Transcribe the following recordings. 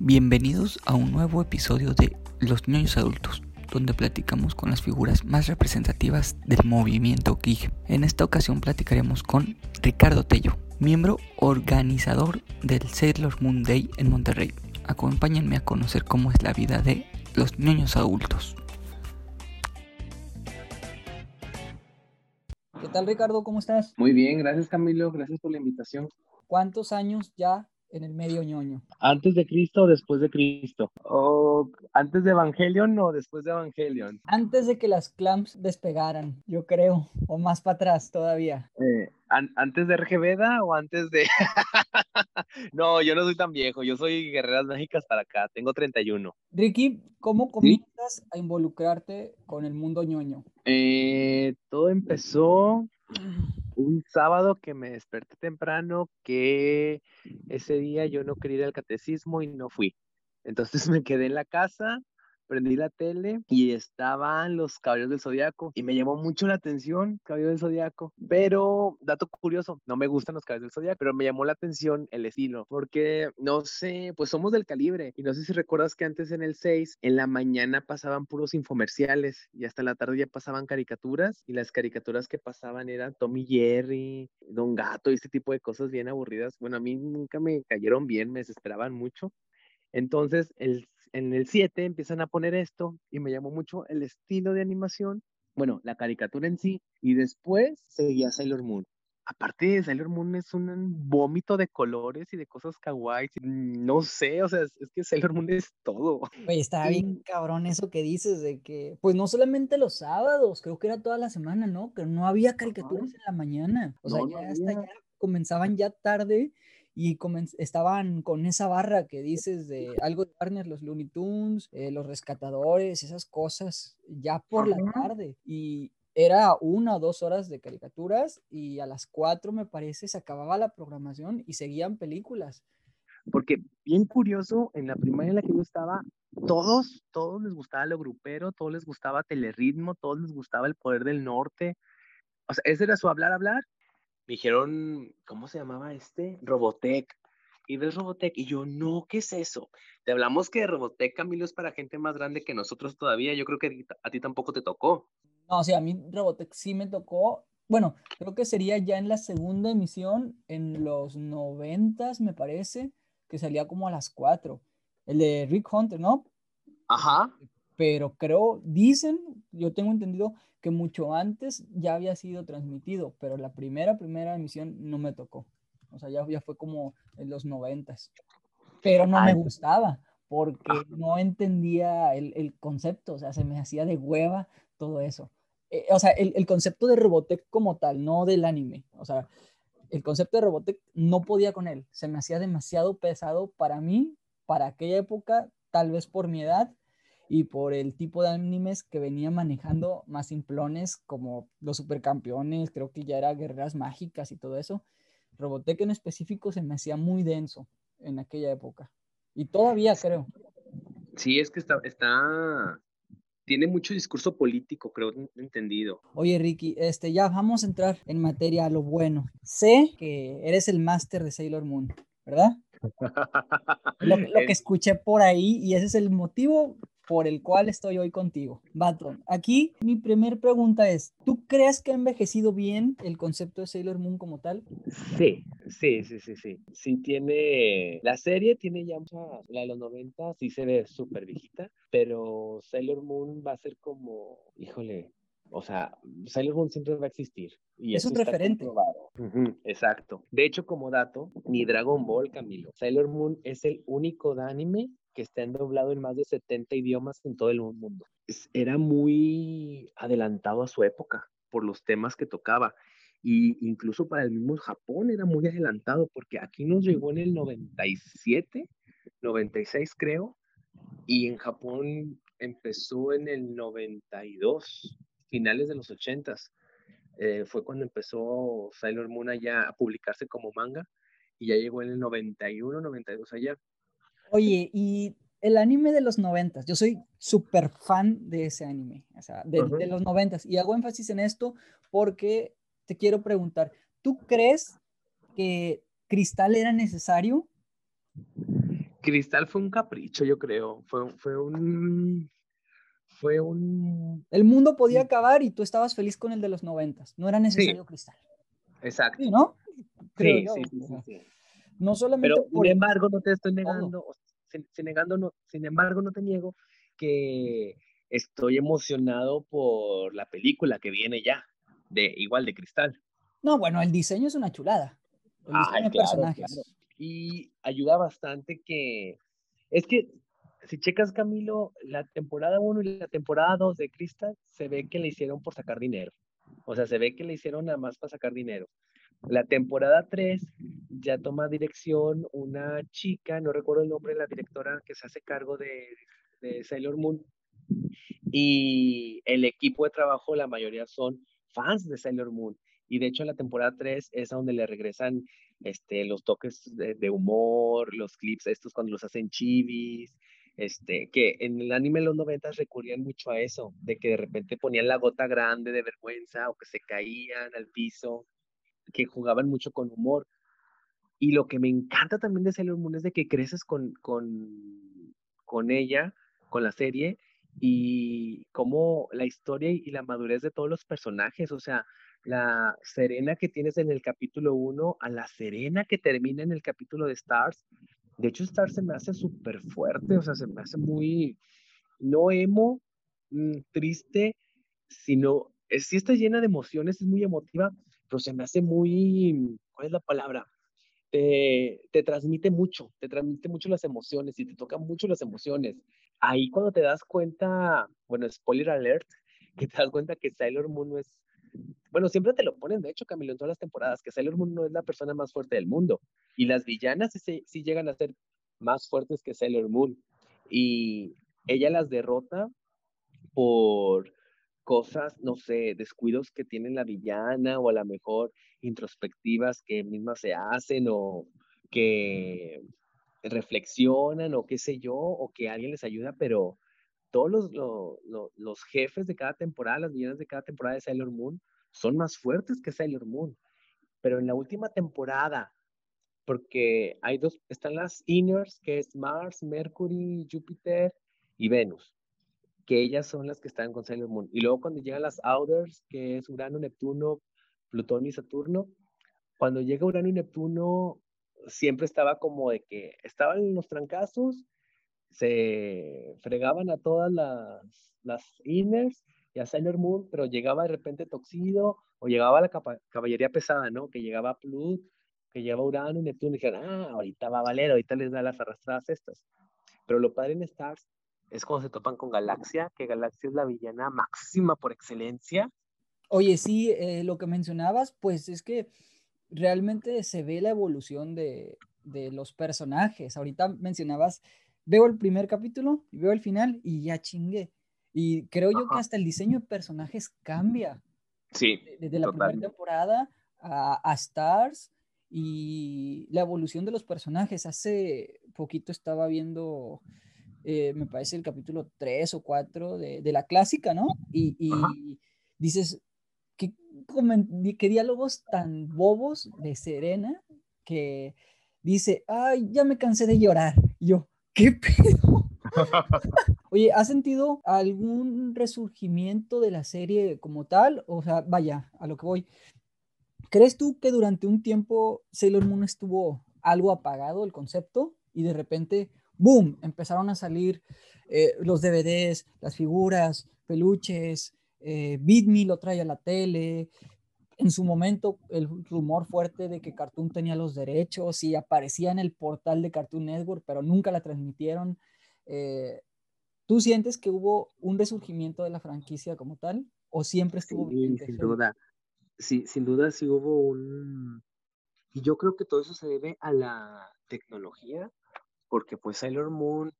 Bienvenidos a un nuevo episodio de Los Niños Adultos, donde platicamos con las figuras más representativas del movimiento geek. En esta ocasión platicaremos con Ricardo Tello, miembro organizador del Sailor Moon Day en Monterrey. Acompáñenme a conocer cómo es la vida de los niños adultos. ¿Qué tal Ricardo? ¿Cómo estás? Muy bien, gracias Camilo, gracias por la invitación. ¿Cuántos años ya en el medio ñoño? ¿Antes de Cristo o después de Cristo? ¿O antes de Evangelion o después de Evangelion? Antes de que las clams despegaran, yo creo, o más para atrás todavía. Eh, ¿Antes de Veda o antes de...? no, yo no soy tan viejo, yo soy Guerreras Mágicas para acá, tengo 31. Ricky, ¿cómo comienzas a involucrarte con el mundo ñoño? Eh, todo empezó un sábado que me desperté temprano, que ese día yo no quería ir al catecismo y no fui. Entonces me quedé en la casa, prendí la tele y estaban los caballos del zodiaco y me llamó mucho la atención caballos del zodiaco. Pero, dato curioso, no me gustan los caballos del zodiaco, pero me llamó la atención el estilo, porque no sé, pues somos del calibre y no sé si recuerdas que antes en el 6, en la mañana pasaban puros infomerciales y hasta la tarde ya pasaban caricaturas y las caricaturas que pasaban eran Tommy Jerry, Don Gato y este tipo de cosas bien aburridas. Bueno, a mí nunca me cayeron bien, me desesperaban mucho. Entonces, el en el 7 empiezan a poner esto y me llamó mucho el estilo de animación, bueno, la caricatura en sí, y después seguía Sailor Moon. Aparte de Sailor Moon es un vómito de colores y de cosas kawaii. No sé, o sea, es, que Sailor Moon es todo. Oye, está bien cabrón eso que dices de que, pues no solamente los sábados, creo que era toda la semana, ¿no? Que no había caricaturas en la mañana. O sea, ya hasta ya comenzaban ya tarde y estaban con esa barra que dices de algo de Warner, los Looney Tunes, eh, los rescatadores, esas cosas, ya por la tarde. Y era una o dos horas de caricaturas y a las cuatro, me parece, se acababa la programación y seguían películas. Porque bien curioso, en la primaria en la que yo estaba, todos, todos les gustaba lo grupero, todos les gustaba Telerritmo, todos les gustaba el poder del norte. O sea, ese era su hablar, hablar, me dijeron, ¿cómo se llamaba este? Robotech. Y ves Robotech, y yo, no, ¿qué es eso? Te hablamos que Robotech, Camilo, es para gente más grande que nosotros todavía. Yo creo que a ti tampoco te tocó. No, o sea, a mí Robotech sí me tocó. Bueno, creo que sería ya en la segunda emisión, en los noventas, me parece, que salía como a las cuatro. El de Rick Hunter, ¿no? Ajá. Pero creo, dicen, yo tengo entendido que mucho antes ya había sido transmitido, pero la primera, primera emisión no me tocó. O sea, ya, ya fue como en los noventas. Pero no me gustaba porque no entendía el, el, concepto, o sea, se me hacía de hueva todo eso. Eh, o sea, el, el, concepto de Robotech como tal, no del anime. O sea, el concepto de Robotech no podía con él, se me hacía demasiado pesado para mí, para aquella época, tal vez por mi edad, y por el tipo de animes que venía manejando más simplones como los supercampeones, creo que ya era guerreras mágicas y todo eso. Robotech en específico se me hacía muy denso en aquella época. Y todavía creo. Sí, es que está, está, tiene mucho discurso político, creo, entendido. Oye, Ricky, este, ya vamos a entrar en materia a lo bueno. Sé que eres el máster de Sailor Moon, ¿verdad? lo, lo, que escuché por ahí y ese es el motivo por el cual estoy hoy contigo. Baton, aquí mi primer pregunta es, ¿tú crees que ha envejecido bien el concepto de Sailor Moon como tal? Sí, sí, sí, sí, sí. Sí tiene, la serie tiene ya mucha, la de los 90 sí se ve súper viejita, pero Sailor Moon va a ser como, híjole, o sea, Sailor Moon siempre va a existir. Y es un referente. exacto. De hecho, como dato, ni Dragon Ball, Camilo. Sailor Moon es el único anime que está doblado en más de 70 idiomas en todo el mundo. Era muy adelantado a su época por los temas que tocaba. Y incluso para el mismo Japón era muy adelantado porque aquí nos llegó en el 97, 96 creo, y en Japón empezó en el 92, finales de los 80s. Eh, fue cuando empezó Sailor Moon allá a publicarse como manga y ya llegó en el 91, 92 allá. Oye, y el anime de los noventas, yo soy súper fan de ese anime, o sea, de, de los noventas, y hago énfasis en esto porque te quiero preguntar, ¿tú crees que Cristal era necesario? Cristal fue un capricho, yo creo. Fue, fue un. Fue un. El mundo podía acabar y tú estabas feliz con el de los noventas. No era necesario Cristal. Exacto. Sí, ¿no? sí, sí, sí, No solamente. Pero, sin embargo, no te estoy negando. Sin, negando no, sin embargo, no te niego que estoy emocionado por la película que viene ya, de igual de Cristal. No, bueno, el diseño es una chulada. El diseño de personajes. Y ayuda bastante que. Es que, si checas, Camilo, la temporada 1 y la temporada 2 de Crystal, se ve que le hicieron por sacar dinero. O sea, se ve que le hicieron nada más para sacar dinero. La temporada 3 ya toma dirección una chica, no recuerdo el nombre de la directora que se hace cargo de, de Sailor Moon. Y el equipo de trabajo, la mayoría son fans de Sailor Moon. Y de hecho, la temporada 3 es donde le regresan este, los toques de, humor, los clips estos cuando los hacen chivis, este, que en el anime de los 90 recurrían mucho a eso, de que de repente ponían la gota grande de vergüenza o que se caían al piso, que jugaban mucho con humor. Y lo que me encanta también de Sailor Moon es de que creces con, con, con ella, con la serie, y cómo la historia y la madurez de todos los personajes, o sea, la Serena que tienes en el capítulo 1 a la Serena que termina en el capítulo de Stars. De hecho, Stars se me hace súper fuerte, o sea, se me hace muy, no emo, mm, triste, sino, es, sí está llena de emociones, es muy emotiva, pero se me hace muy, ¿cuál es la palabra? Te, te, transmite mucho, te transmite mucho las emociones y te toca mucho las emociones. Ahí cuando te das cuenta, bueno, spoiler alert, que te das cuenta que Sailor Moon no es bueno, siempre te lo ponen, de hecho, Camilo, en todas las temporadas, que Sailor Moon no es la persona más fuerte del mundo. Y las villanas sí, sí llegan a ser más fuertes que Sailor Moon. Y ella las derrota por cosas, no sé, descuidos que tiene la villana o a lo mejor introspectivas que mismas se hacen o que reflexionan o qué sé yo, o que alguien les ayuda, pero todos los, los jefes de cada temporada, las villanas de cada temporada de Sailor Moon, son más fuertes que Sailor Moon. Pero en la última temporada, porque hay dos, están las Inners, que es Mars, Mercury, Júpiter y Venus, que ellas son las que están con Sailor Moon. Y luego cuando llegan las Outers, que es Urano, Neptuno, Plutón y Saturno, cuando llega Urano y Neptuno, siempre estaba como de que estaban en los trancazos, se fregaban a todas las, las Inners a Sailor Moon, pero llegaba de repente Toxido o llegaba la caballería pesada, ¿no? Que llegaba Plut, que llegaba Urano y Neptuno y dijeron, ah, ahorita va a valer, ahorita les da las arrastradas estas. Pero lo padre en Stars es cuando se topan con Galaxia, que Galaxia es la villana máxima por excelencia. Oye, sí, eh, lo que mencionabas, pues es que realmente se ve la evolución de, de los personajes. Ahorita mencionabas, veo el primer capítulo y veo el final y ya chingué. Y creo yo que hasta el diseño de personajes cambia. Sí. Desde la primera temporada a, Stars y la evolución de los personajes. Hace poquito estaba viendo, eh, me parece, el capítulo 3 o 4 de, la clásica, ¿no? Y, dices, ¿qué, ¿qué diálogos tan bobos de Serena que dice, ay, ya me cansé de llorar. yo, ¿qué pedo? Oye, ¿has sentido algún resurgimiento de la serie como tal? O sea, vaya, a lo que voy. ¿Crees tú que durante un tiempo Sailor Moon estuvo algo apagado el concepto y de repente, ¡boom!, empezaron a salir eh, los DVDs, las figuras, peluches, eh, Me lo trae a la tele. En su momento, el rumor fuerte de que Cartoon tenía los derechos y aparecía en el portal de Cartoon Network, pero nunca la transmitieron. Eh, ¿Tú sientes que hubo un resurgimiento de la franquicia como tal o siempre estuvo sí, Sin duda, sí, sin duda sí hubo un... Y yo creo que todo eso se debe a la tecnología, porque pues Sailor Moon,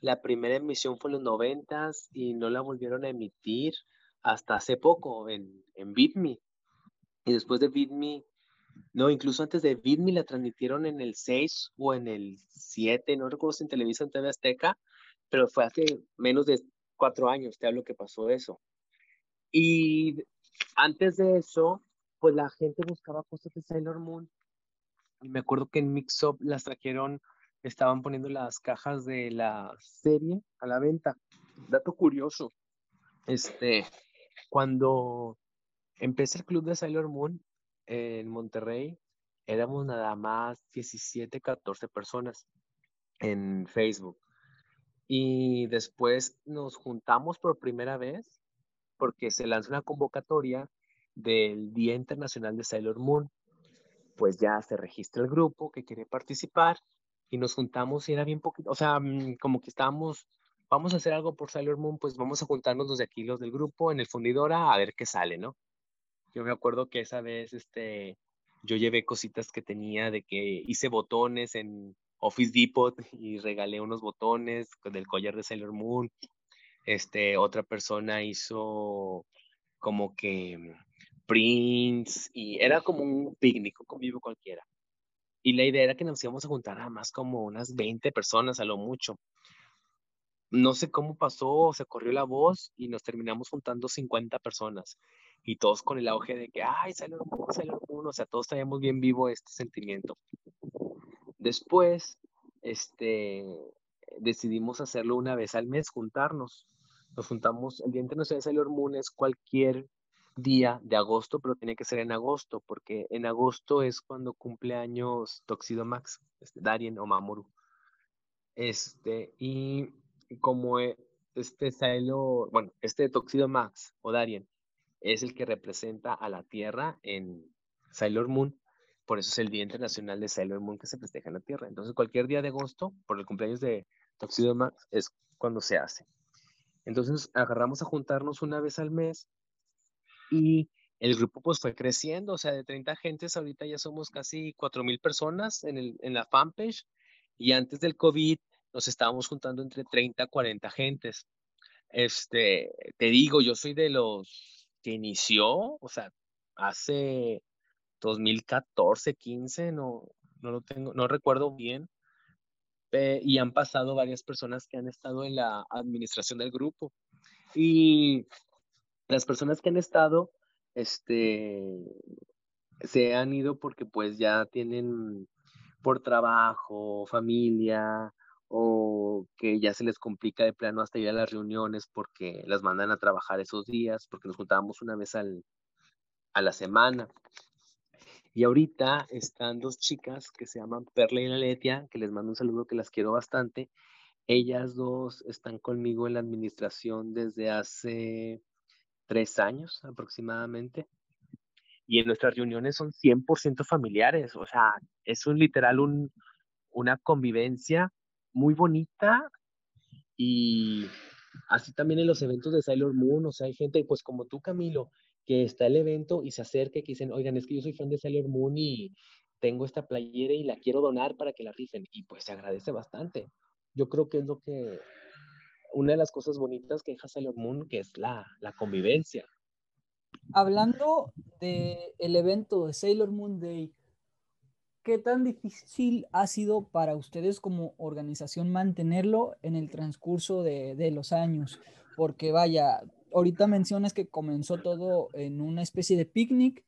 la primera emisión fue en los noventas y no la volvieron a emitir hasta hace poco en, en BitMe. Y después de BitMe, no, incluso antes de BitMe la transmitieron en el 6 o en el 7, no recuerdo si en televisión TV Azteca, pero fue hace menos de cuatro años, te hablo que pasó eso. Y antes de eso, pues la gente buscaba cosas de Sailor Moon. Y me acuerdo que en Mix Up las trajeron estaban poniendo las cajas de la serie a la venta. Dato curioso, este, cuando empecé el club de Sailor Moon en Monterrey, éramos nada más 17, 14 personas en Facebook. Y después nos juntamos por primera vez porque se lanzó una convocatoria del Día Internacional de Sailor Moon. Pues ya se registra el grupo que quiere participar y nos juntamos y era bien poquito, o sea, mm, como que estábamos, vamos a hacer algo por Sailor Moon, pues vamos a juntarnos los de aquí, los del grupo, en el fundidora, a ver qué sale, ¿no? Yo me acuerdo que esa vez, este, yo llevé cositas que tenía de que hice botones en Office Depot y regalé unos botones con el collar de Sailor Moon. Este, otra persona hizo como que prints y era como un picnic, un convivio cualquiera. Y la idea era que nos íbamos a juntar a más como unas 20 personas a lo mucho. No sé cómo pasó, se corrió la voz y nos terminamos juntando 50 personas. Y todos con el auge de que, ay, salió uno, salió uno. O sea, todos traíamos bien vivo este sentimiento. Después, este, decidimos hacerlo una vez al mes, juntarnos. Nos juntamos, el Día Internacional de Sailor Moon es cualquier día de agosto, pero tiene que ser en agosto, porque en agosto es cuando cumple años Toxido Max, este, Darien o Mamoru. Este, y como e, este Sailor, bueno, este Toxido Max o Darien es el que representa a la Tierra en Sailor Moon, por eso es el Día Internacional de Sailor Moon que se festeja en la Tierra. Entonces, cualquier día de agosto, por el cumpleaños de Toxido Max, es cuando se hace. Entonces, agarramos a juntarnos una vez al mes y el grupo pues fue creciendo, o sea, de 30 gentes, ahorita ya somos casi 4.000 personas en, el, en la fanpage y antes del COVID nos estábamos juntando entre 30 a 40 gentes. Este, te digo, yo soy de los que inició, o sea, hace 2014, 15, no, no lo tengo, no recuerdo bien, y han pasado varias personas que han estado en la administración del grupo. Y las personas que han estado, este, se han ido porque pues ya tienen por trabajo, familia, o que ya se les complica de plano hasta ir a las reuniones porque las mandan a trabajar esos días, porque nos juntábamos una vez al, a la semana. Y ahorita están dos chicas que se llaman Perla y Letia, que les mando un saludo que las quiero bastante. Ellas dos están conmigo en la administración desde hace tres años aproximadamente. Y en nuestras reuniones son 100% familiares, o sea, es un literal un, una convivencia muy bonita y así también en los eventos de Sailor Moon, o sea, hay gente, pues como tú, Camilo, que está el evento y se acerca y que dicen, oigan, es que yo soy fan de Sailor Moon y tengo esta playera y la quiero donar para que la rifen. Y pues se agradece bastante. Yo creo que es lo que una de las cosas bonitas que deja Sailor Moon, que es la, la convivencia. Hablando del el evento de Sailor Moon Day, ¿qué tan difícil ha sido para ustedes como organización mantenerlo en el transcurso de, de los años? Porque vaya, ahorita mencionas que comenzó todo en una especie de picnic.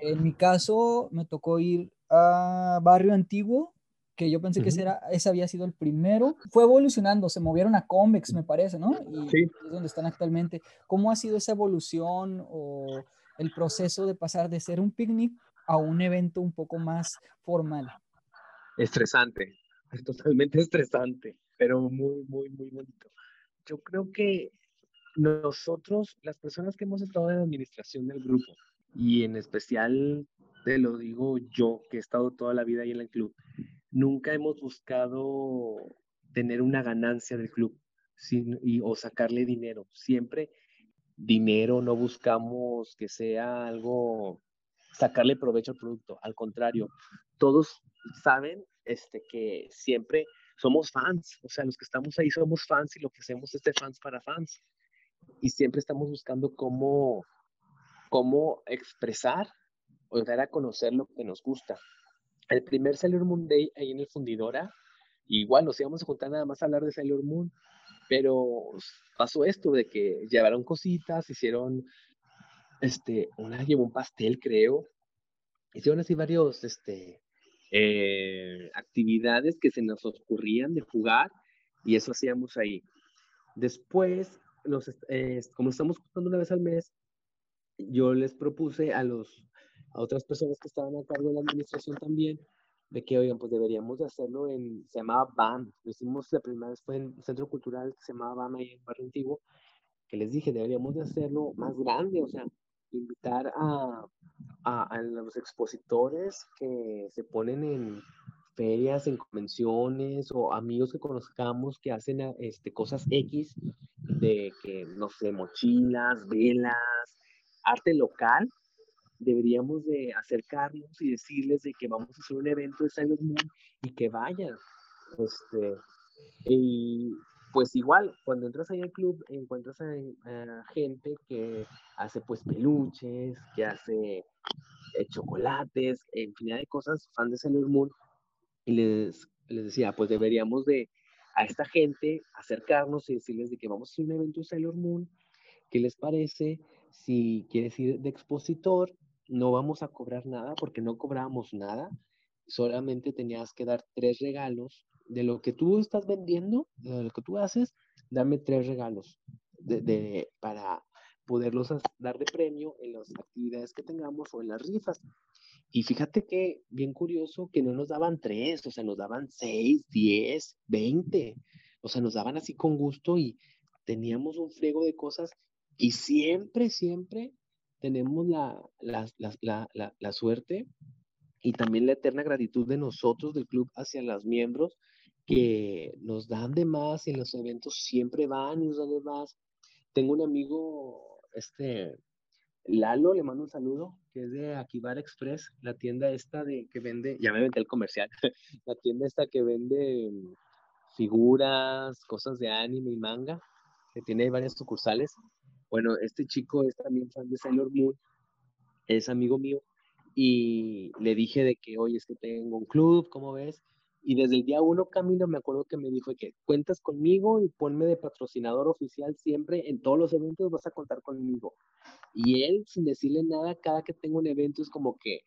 En mi caso, me tocó ir a Barrio Antiguo que yo pensé que ese, era, ese había sido el primero. Fue evolucionando, se movieron a Convex, me parece, ¿no? Y sí. es donde están actualmente. ¿Cómo ha sido esa evolución o el proceso de pasar de ser un picnic a un evento un poco más formal? Estresante, totalmente estresante, pero muy, muy, muy bonito. Yo creo que nosotros, las personas que hemos estado en la administración del grupo, y en especial te lo digo yo, que he estado toda la vida ahí en el club, nunca hemos buscado tener una ganancia del club o sacarle dinero. Siempre dinero, no buscamos que sea algo, sacarle provecho al producto. Al contrario, todos saben este, que siempre somos fans, o sea, los que estamos ahí somos fans y lo que hacemos es de fans para fans. Y siempre estamos buscando cómo, cómo expresar o dar a conocer lo que nos gusta el primer Sailor Moon Day ahí en el Fundidora, igual nos íbamos a juntar nada más a hablar de Sailor Moon, pero pasó esto de que llevaron cositas, hicieron, este, una llevó un pastel, creo, hicieron así varios, este, eh, actividades que se nos ocurrían de jugar y eso hacíamos ahí. Después, los, eh, como estamos jugando una vez al mes, yo les propuse a, los, a otras personas que estaban a cargo de la administración también, de que, oigan, pues deberíamos de hacerlo en, se llamaba BAM, lo hicimos la primera vez fue en Centro Cultural que se llamaba BAM ahí en Barrio Antiguo, que les dije, deberíamos de hacerlo más grande, o sea, invitar a, a, a los expositores que se ponen en ferias, en convenciones o amigos que conozcamos que hacen este, cosas X de que, no sé, mochilas, velas, arte local, deberíamos de acercarnos y decirles de que vamos a hacer un evento de Sailor Moon y que vayan. Este, y pues igual, cuando entras ahí al club, encuentras a, gente que hace pues peluches, que hace eh, chocolates, infinidad de cosas, fan de Sailor Moon, y les, les decía, pues deberíamos de a esta gente acercarnos y decirles de que vamos a hacer un evento de Sailor Moon, ¿qué les parece? Si quieres ir de expositor, no vamos a cobrar nada porque no cobramos nada, solamente tenías que dar tres regalos de lo que tú estás vendiendo, de lo que tú haces, dame tres regalos de, para poderlos dar de premio en las actividades que tengamos o en las rifas. Y fíjate que, bien curioso, que no nos daban tres, o sea, nos daban seis, diez, veinte. O sea, nos daban así con gusto y teníamos un friego de cosas y siempre, siempre tenemos la, la, la, la, suerte y también la eterna gratitud de nosotros del club hacia los miembros que nos dan de más y en los eventos siempre van y nos dan de más. Tengo un amigo, este, Lalo, le mando un saludo, que es de Akibar Express, la tienda esta de que vende, ya me vendí el comercial, la tienda esta que vende mm, figuras, cosas de anime y manga, que tiene varias sucursales. Bueno, este chico es también fan de Sailor Moon, es amigo mío, y le dije de que, oye, es que tengo un club, ¿cómo ves? Y desde el día uno, Camilo, me acuerdo que me dijo que cuentas conmigo y ponme de patrocinador oficial siempre, en todos los eventos vas a contar conmigo. Y él, sin decirle nada, cada que tengo un evento es como que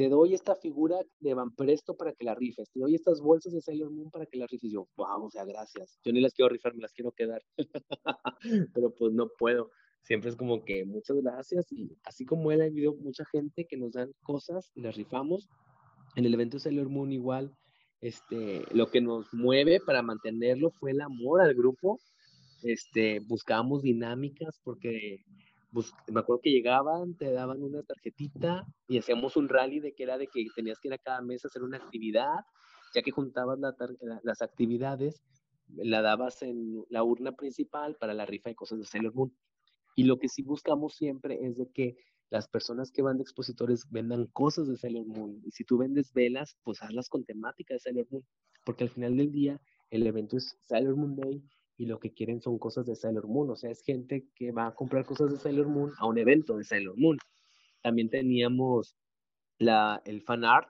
te doy esta figura de Van Presto para que la rifes, te doy estas bolsas de Sailor Moon para que la rifes. Yo, wow, o sea, gracias. Yo ni las quiero rifar, me las quiero quedar. Pero pues no puedo. Siempre es como que muchas gracias. Y así como él, ha habido mucha gente que nos dan cosas y las rifamos. En el evento de Sailor Moon igual, este, lo que nos mueve para mantenerlo fue el amor al grupo. Este, buscábamos dinámicas porque me acuerdo que llegaban, te daban una tarjetita y hacíamos un rally de que era de que tenías que ir a cada mes a hacer una actividad, ya que juntabas las actividades, la dabas en la urna principal para la rifa de cosas de Sailor Moon. Y lo que sí buscamos siempre es de que las personas que van de expositores vendan cosas de Sailor Moon. Y si tú vendes velas, pues hazlas con temática de Sailor Moon. Porque al final del día, el evento es Sailor Moon Day y lo que quieren son cosas de Sailor Moon. O sea, es gente que va a comprar cosas de Sailor Moon a un evento de Sailor Moon. También teníamos la, el fan art,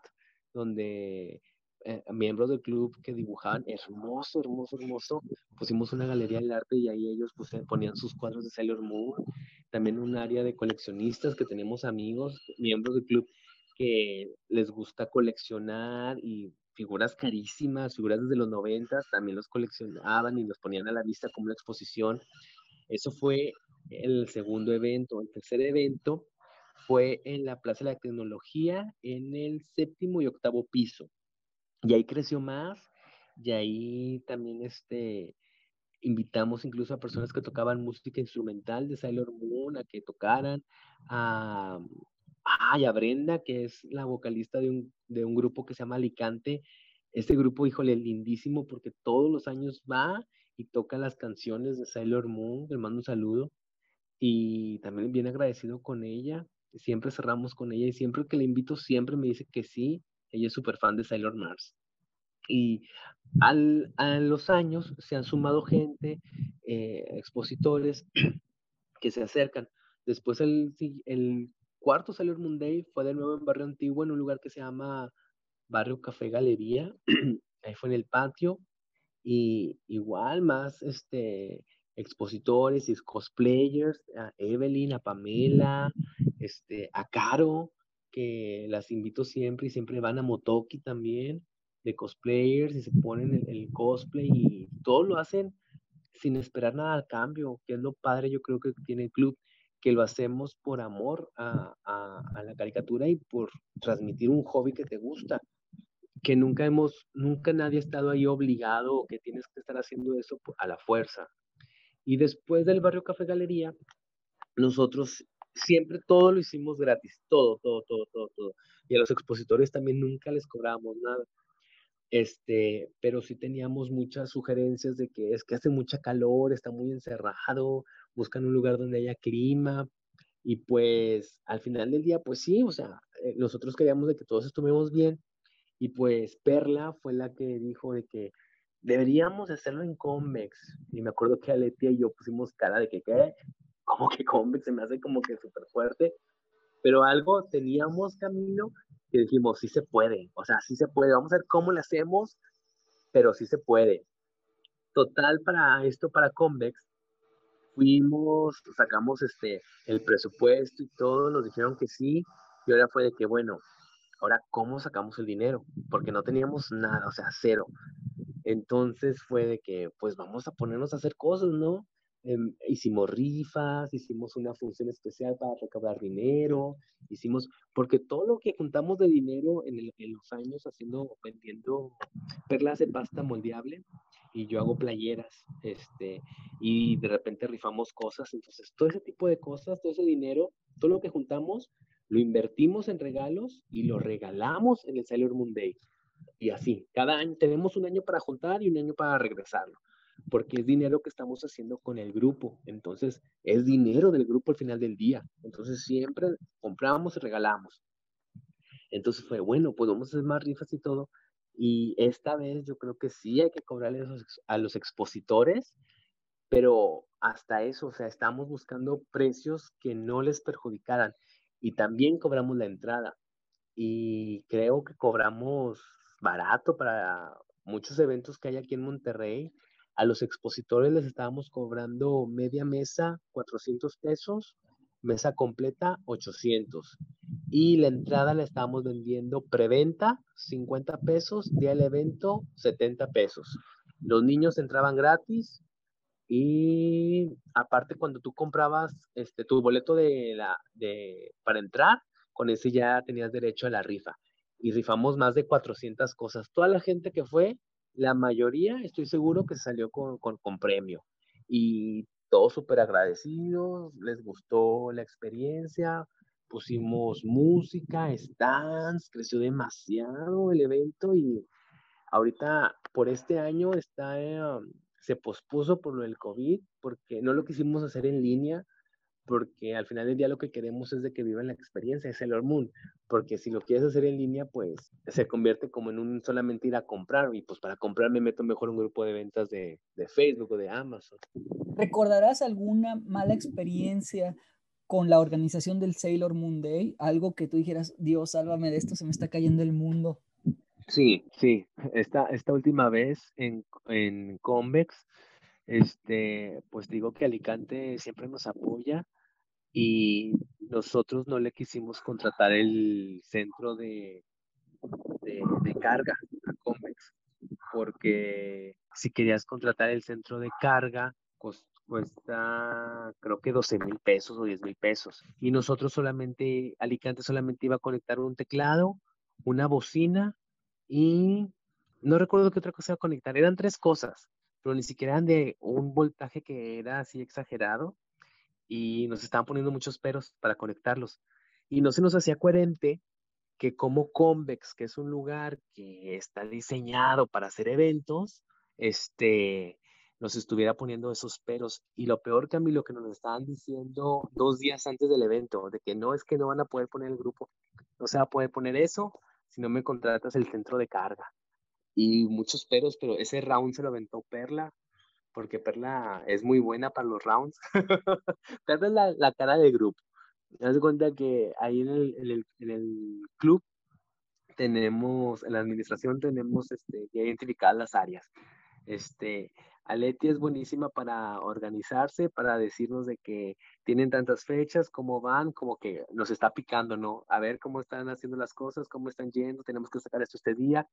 donde eh, miembros del club que dibujaban hermoso, hermoso, hermoso. Pusimos una galería del arte y ahí ellos pues, ponían sus cuadros de Sailor Moon. También un área de coleccionistas que tenemos amigos, miembros del club que les gusta coleccionar y figuras carísimas, figuras desde los 90, también los coleccionaban y los ponían a la vista como una exposición. Eso fue el segundo evento. El tercer evento fue en la Plaza de la Tecnología, en el séptimo y octavo piso. Y ahí creció más, y ahí también este, invitamos incluso a personas que tocaban música instrumental de Sailor Moon a que tocaran, a, Ah, y a Brenda, que es la vocalista de un, de un grupo que se llama Alicante. Este grupo, híjole, lindísimo porque todos los años va y toca las canciones de Sailor Moon. Le mando un saludo. Y también bien agradecido con ella. Siempre cerramos con ella y siempre que le invito, siempre me dice que sí. Ella es súper fan de Sailor Mars. Y al, a los años se han sumado gente, eh, expositores que se acercan. Después el, el cuarto Sailor Moon Day fue de nuevo en Barrio Antiguo, en un lugar que se llama Barrio Café Galería. Ahí fue en el patio. Y igual más este, expositores y cosplayers, a Evelyn, a Pamela, este, a Caro, que las invito siempre y siempre van a Motoki también, de cosplayers, y se ponen el, el cosplay y todo lo hacen sin esperar nada al cambio, que es lo padre yo creo que tiene el club, que lo hacemos por amor a, la caricatura y por transmitir un hobby que te gusta, que nunca hemos, nunca nadie ha estado ahí obligado que tienes que estar haciendo eso a la fuerza. Y después del barrio Café Galería, nosotros siempre todo lo hicimos gratis, todo, todo, todo, todo, todo. Y a los expositores también nunca les cobrábamos nada. Este, pero sí teníamos muchas sugerencias de que es que hace mucha calor, está muy encerrado, buscan un lugar donde haya clima. Y pues al final del día, pues sí, o sea, eh, nosotros queríamos de que todos estuviéramos bien. Y pues Perla fue la que dijo de que deberíamos hacerlo en Convex. Y me acuerdo que Aletia y yo pusimos cara de que, ¿qué? Como que Convex se me hace como que súper fuerte. Pero algo teníamos camino y dijimos, sí se puede, o sea, sí se puede, vamos a ver cómo lo hacemos, pero sí se puede. Total, para esto, para Convex, fuimos, sacamos este, el presupuesto y todo, nos dijeron que sí, y ahora fue de que, bueno, ahora, ¿cómo sacamos el dinero? Porque no teníamos nada, o sea, cero. Entonces fue de que, pues vamos a ponernos a hacer cosas, ¿no? Em, hicimos rifas, hicimos una función especial para recaudar dinero, hicimos, porque todo lo que juntamos de dinero en, los años haciendo, vendiendo perlas de pasta moldeable, y yo hago playeras, este, y de repente rifamos cosas, entonces todo ese tipo de cosas, todo ese dinero, todo lo que juntamos, lo invertimos en regalos y lo regalamos en el Sailor Moon Day. Y así, cada año tenemos un año para juntar y un año para regresarlo porque es dinero que estamos haciendo con el grupo. Entonces, es dinero del grupo al final del día. Entonces, siempre compramos y regalamos. Entonces fue, bueno, pues vamos a hacer más rifas y todo. Y esta vez yo creo que sí hay que cobrarle a los expositores, pero hasta eso, o sea, estamos buscando precios que no les perjudicaran. Y también cobramos la entrada. Y creo que cobramos barato para muchos eventos que hay aquí en Monterrey a los expositores les estábamos cobrando media mesa 400 pesos, mesa completa 800. Y la entrada la estábamos vendiendo preventa 50 pesos, día del evento 70 pesos. Los niños entraban gratis y aparte cuando tú comprabas este, tu boleto de la, de, para entrar, con ese ya tenías derecho a la rifa. Y rifamos más de 400 cosas. Toda la gente que fue la mayoría estoy seguro que salió con, con, premio. Y todos súper agradecidos, les gustó la experiencia, pusimos música, stands, creció demasiado el evento y ahorita por este año está, eh, se pospuso por lo del COVID porque no lo quisimos hacer en línea porque al final del día lo que queremos es de que vivan la experiencia, es Sailor Moon, porque si lo quieres hacer en línea, pues se convierte como en un solamente ir a comprar, y pues para comprar me meto mejor un grupo de ventas de, de Facebook o de Amazon. ¿Recordarás alguna mala experiencia con la organización del Sailor Moon Day? Algo que tú dijeras, Dios, sálvame de esto, se me está cayendo el mundo. Sí, sí, esta, esta última vez en, en Convex, este, pues digo que Alicante siempre nos apoya y nosotros no le quisimos contratar el centro de, de, carga a Convex, porque si querías contratar el centro de carga, cuesta creo que 12 mil pesos o 10 mil pesos. Y nosotros solamente, Alicante solamente iba a conectar un teclado, una bocina y no recuerdo qué otra cosa iba a conectar. Eran tres cosas, pero ni siquiera eran de un voltaje que era así exagerado y nos estaban poniendo muchos peros para conectarlos. Y no se nos hacía coherente que como Convex, que es un lugar que está diseñado para hacer eventos, este, nos estuviera poniendo esos peros. Y lo peor, que a mí lo que nos estaban diciendo dos días antes del evento, de que no es que no van a poder poner el grupo, no se va a poder poner eso si no me contratas el centro de carga. Y muchos peros, pero ese round se lo aventó Perla, porque Perla es muy buena para los rounds. Perla es la, la, cara del grupo. Das cuenta que ahí en el, en el, en el, club tenemos, en la administración tenemos este, identificadas las áreas. Este, Aleti es buenísima para organizarse, para decirnos de que tienen tantas fechas, cómo van, como que nos está picando, ¿no? A ver cómo están haciendo las cosas, cómo están yendo, tenemos que sacar esto este día.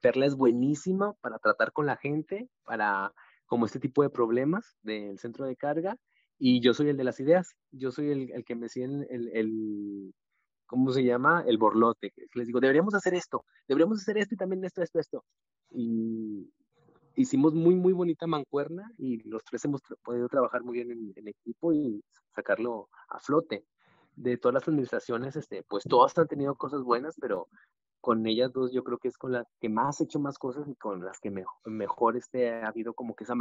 Perla es buenísima para tratar con la gente, para como este tipo de problemas del centro de carga. Y yo soy el de las ideas, yo soy el, el que me sigue el, el, ¿cómo se llama? El borlote. Les digo, deberíamos hacer esto, deberíamos hacer esto y también esto, esto, esto. Y, hicimos muy, muy bonita mancuerna y los tres hemos podido trabajar muy bien en, equipo y sacarlo a flote. De todas las administraciones, este, pues todas han tenido cosas buenas, pero con ellas dos yo creo que es con las que más he hecho más cosas y con las que mejor, mejor este, ha habido como que esa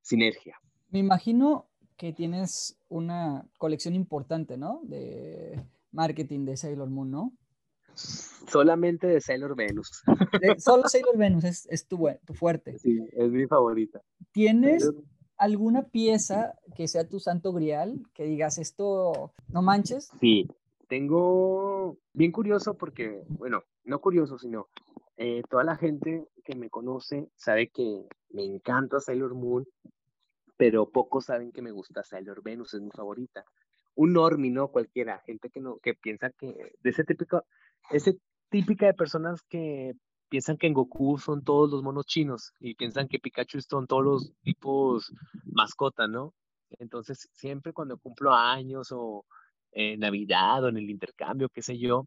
sinergia. Me imagino que tienes una colección importante, ¿no? De marketing de Sailor Moon, ¿no? Solamente de Sailor Venus. solo Sailor Venus es, tu, fuerte. Sí, es mi favorita. ¿Tienes alguna pieza que sea tu santo grial? Que digas esto, no manches. Sí, tengo bien curioso porque, bueno, no curioso, sino eh, toda la gente que me conoce sabe que me encanta Sailor Moon, pero pocos saben que me gusta Sailor Venus, es mi favorita. Un normie, ¿no? Cualquiera, gente que no, que piensa que, de ese típico, ese típica de personas que piensan que en Goku son todos los monos chinos y piensan que Pikachu son todos los tipos mascota, ¿no? Entonces, siempre cuando cumplo años o en Navidad o en el intercambio, qué sé yo,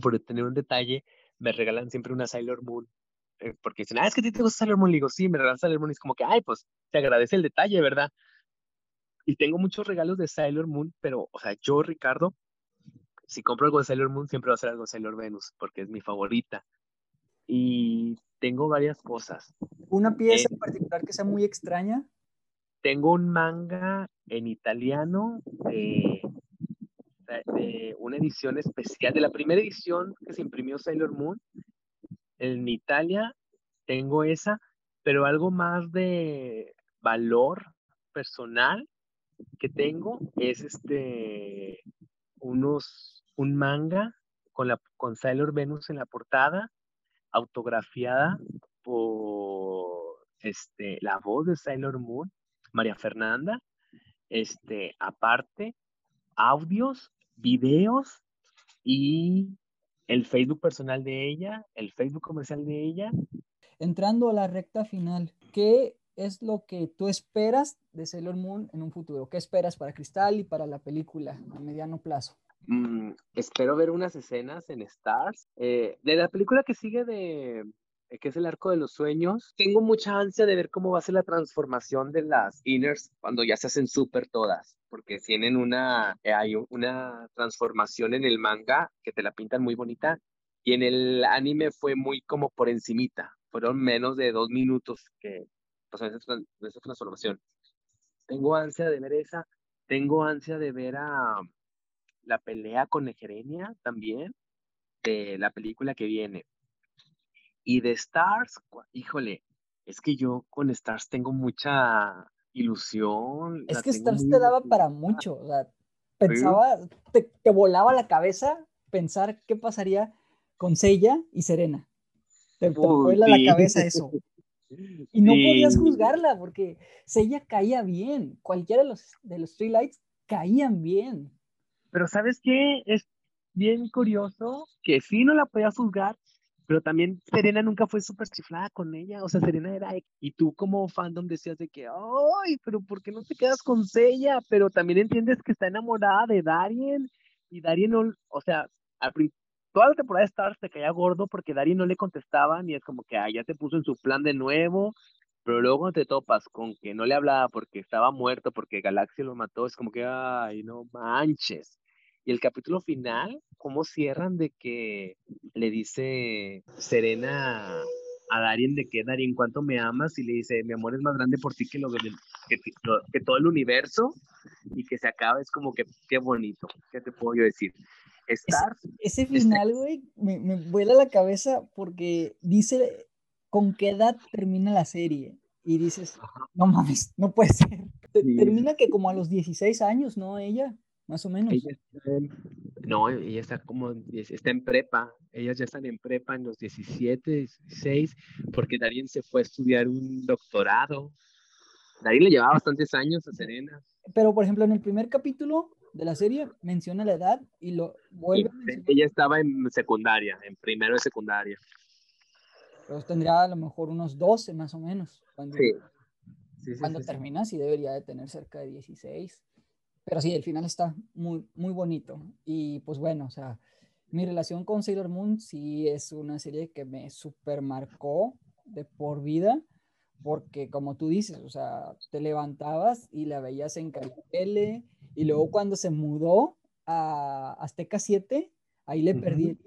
por tener un detalle, me regalan siempre una Sailor Moon. Eh, porque dicen, ah, es que a ti te gusta Sailor Moon. Le digo, sí, me regalan Sailor Moon. Y es como que, ay, pues, te agradece el detalle, ¿verdad? Y tengo muchos regalos de Sailor Moon, pero, o sea, yo, Ricardo, si compro algo de Sailor Moon, siempre va a ser algo de Sailor Venus, porque es mi favorita. Y tengo varias cosas. ¿Una pieza en particular que sea muy extraña? Tengo un manga en italiano de, una edición especial, de la primera edición que se imprimió Sailor Moon. En Italia tengo esa, pero algo más de valor personal que tengo es este unos un manga con la con Sailor Venus en la portada autografiada por este la voz de Sailor Moon María Fernanda este aparte audios videos y el Facebook personal de ella el Facebook comercial de ella entrando a la recta final qué es lo que tú esperas de Sailor Moon en un futuro? ¿Qué esperas para Cristal y para la película a mediano plazo? Mm, espero ver unas escenas en Stars. Eh, de la película que sigue de que es el arco de los sueños, tengo mucha ansia de ver cómo va a ser la transformación de las inners cuando ya se hacen súper todas, porque tienen una, eh, hay una transformación en el manga que te la pintan muy bonita y en el anime fue muy como por encimita, fueron menos de dos minutos que pasó esa, esa transformación. Tengo ansia de ver esa, tengo ansia de ver a la pelea con Egerenia también, de la película que viene. Y de Stars, híjole, es que yo con Stars tengo mucha ilusión. Es que Stars te daba para mucho, o sea, pensaba, te, te, volaba la cabeza pensar qué pasaría con Seiya y Serena. Te, te vuela la cabeza eso. Y no podías juzgarla porque ella caía bien. Cualquiera de los, de los Three Lights caían bien. Pero ¿sabes qué? Es bien curioso que sí no la podías juzgar, pero también Serena nunca fue súper chiflada con ella. O sea, Serena era. Y tú como fandom decías de que, ¡ay! Pero ¿por qué no te quedas con ella? Pero también entiendes que está enamorada de Darien. Y Darien no. O sea, al, toda la temporada de Stars te caía gordo porque Dari no le contestaba ni es como que ah, ya te puso en su plan de nuevo, pero luego te topas con que no le hablaba porque estaba muerto, porque Galaxia lo mató, es como que, ay, no manches. Y el capítulo final, ¿cómo cierran de que le dice Serena a Darien de que Darien, ¿cuánto me amas? Y le dice, mi amor es más grande por ti que, lo, que, que todo el universo y que se acaba, es como que, qué bonito, ¿qué te puedo yo decir? Ese, final, güey, me, me, vuela la cabeza porque dice con qué edad termina la serie. Y dices, no mames, no puede ser. Termina que como a los 16 años, ¿no? Ella. Más o menos. no, ella está como, está en prepa, ellas ya están en prepa en los 17, 16, porque Darien se fue a estudiar un doctorado. Darien le llevaba bastantes años a Serena. Pero, por ejemplo, en el primer capítulo de la serie menciona la edad y lo vuelve Ella estaba en secundaria, en primero de secundaria. Pero tendría a lo mejor unos 12 más o menos. Cuando, sí. cuando termina, sí debería de tener cerca de 16. Pero sí, el final está muy, muy bonito. Y pues bueno, o sea, mi relación con Sailor Moon sí es una serie que me super marcó de por vida. Porque como tú dices, o sea, te levantabas y la veías en L y luego cuando se mudó a Azteca 7, ahí le perdí.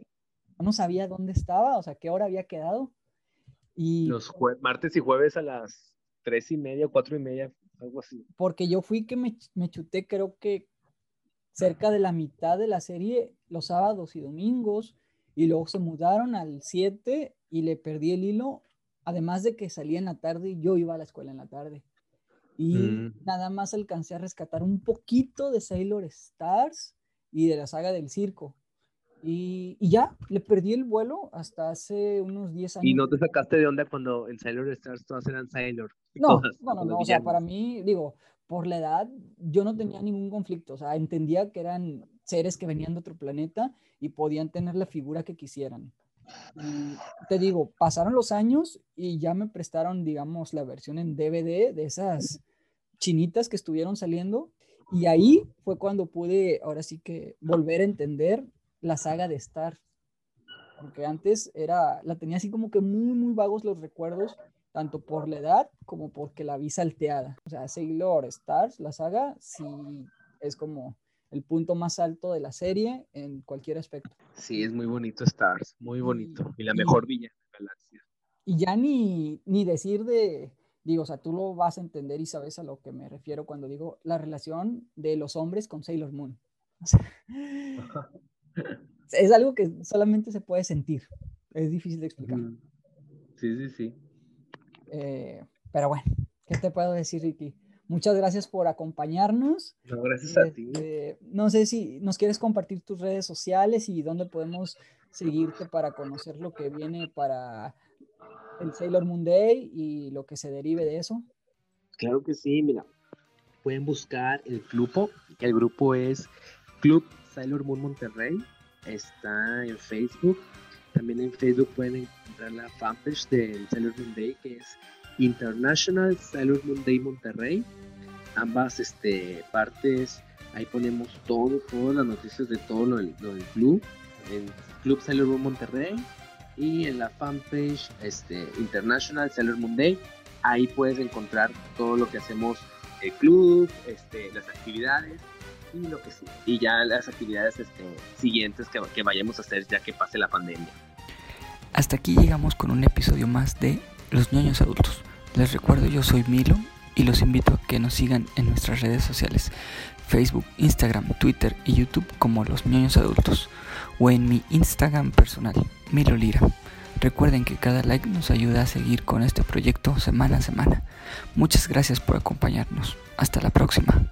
No sabía dónde estaba, o sea, qué hora había quedado. Y, Los martes y jueves a las tres y media, cuatro y media, algo así. Porque yo fui que me, me chuté, creo que cerca de la mitad de la serie, los sábados y domingos, y luego se mudaron al 7 y le perdí el hilo, además de que salía en la tarde y yo iba a la escuela en la tarde. Y mm. nada más alcancé a rescatar un poquito de Sailor Stars y de la saga del circo. Y, y, ya, le perdí el vuelo hasta hace unos 10 años. ¿Y no te sacaste de onda cuando en Sailor Stars todas eran Sailor? No, no, no, o sea, para mí, digo, por la edad, yo no tenía ningún conflicto, o sea, entendía que eran seres que venían de otro planeta y podían tener la figura que quisieran. te digo, pasaron los años y ya me prestaron, digamos, la versión en DVD de esas chinitas que estuvieron saliendo. Y ahí fue cuando pude, ahora sí que, volver a entender la saga de Star. Porque antes era, la tenía así como que muy, muy vagos los recuerdos, tanto por la edad como porque la vi salteada. O sea, Sailor Stars, la saga, sí es como el punto más alto de la serie en cualquier aspecto. Sí, es muy bonito Stars, muy bonito. Y, la mejor villa de la galaxia. Y ya ni, ni decir de, digo, o sea, tú lo vas a entender y sabes a lo que me refiero cuando digo la relación de los hombres con Sailor Moon. O sea, es algo que solamente se puede sentir. Es difícil de explicar. Sí, sí, sí. Eh, pero bueno, ¿qué te puedo decir, Ricky? Muchas gracias por acompañarnos. No, gracias a ti. Este, no sé si nos quieres compartir tus redes sociales y dónde podemos seguirte para conocer lo que viene para el Sailor Moon Day y lo que se derive de eso. Claro que sí, mira, pueden buscar el grupo, el grupo es Club Sailor Moon Monterrey, está en Facebook. También en Facebook pueden encontrar la fanpage del Sailor Moon Day, que es International Sailor Moon Day Monterrey. Ambas este, partes, ahí ponemos todo, todas las noticias de todo lo del, club, en Club Sailor Moon Monterrey y en la fanpage este, International Sailor Moon Day. Ahí puedes encontrar todo lo que hacemos el club, este, las actividades y lo que sí. Y ya las actividades este, siguientes que, que vayamos a hacer ya que pase la pandemia. Hasta aquí llegamos con un episodio más de Los Ñoños Adultos. Les recuerdo, yo soy Milo y los invito a que nos sigan en nuestras redes sociales, Facebook, Instagram, Twitter y YouTube como Los Ñoños Adultos o en mi Instagram personal, Milo Lira. Recuerden que cada like nos ayuda a seguir con este proyecto semana a semana. Muchas gracias por acompañarnos. Hasta la próxima.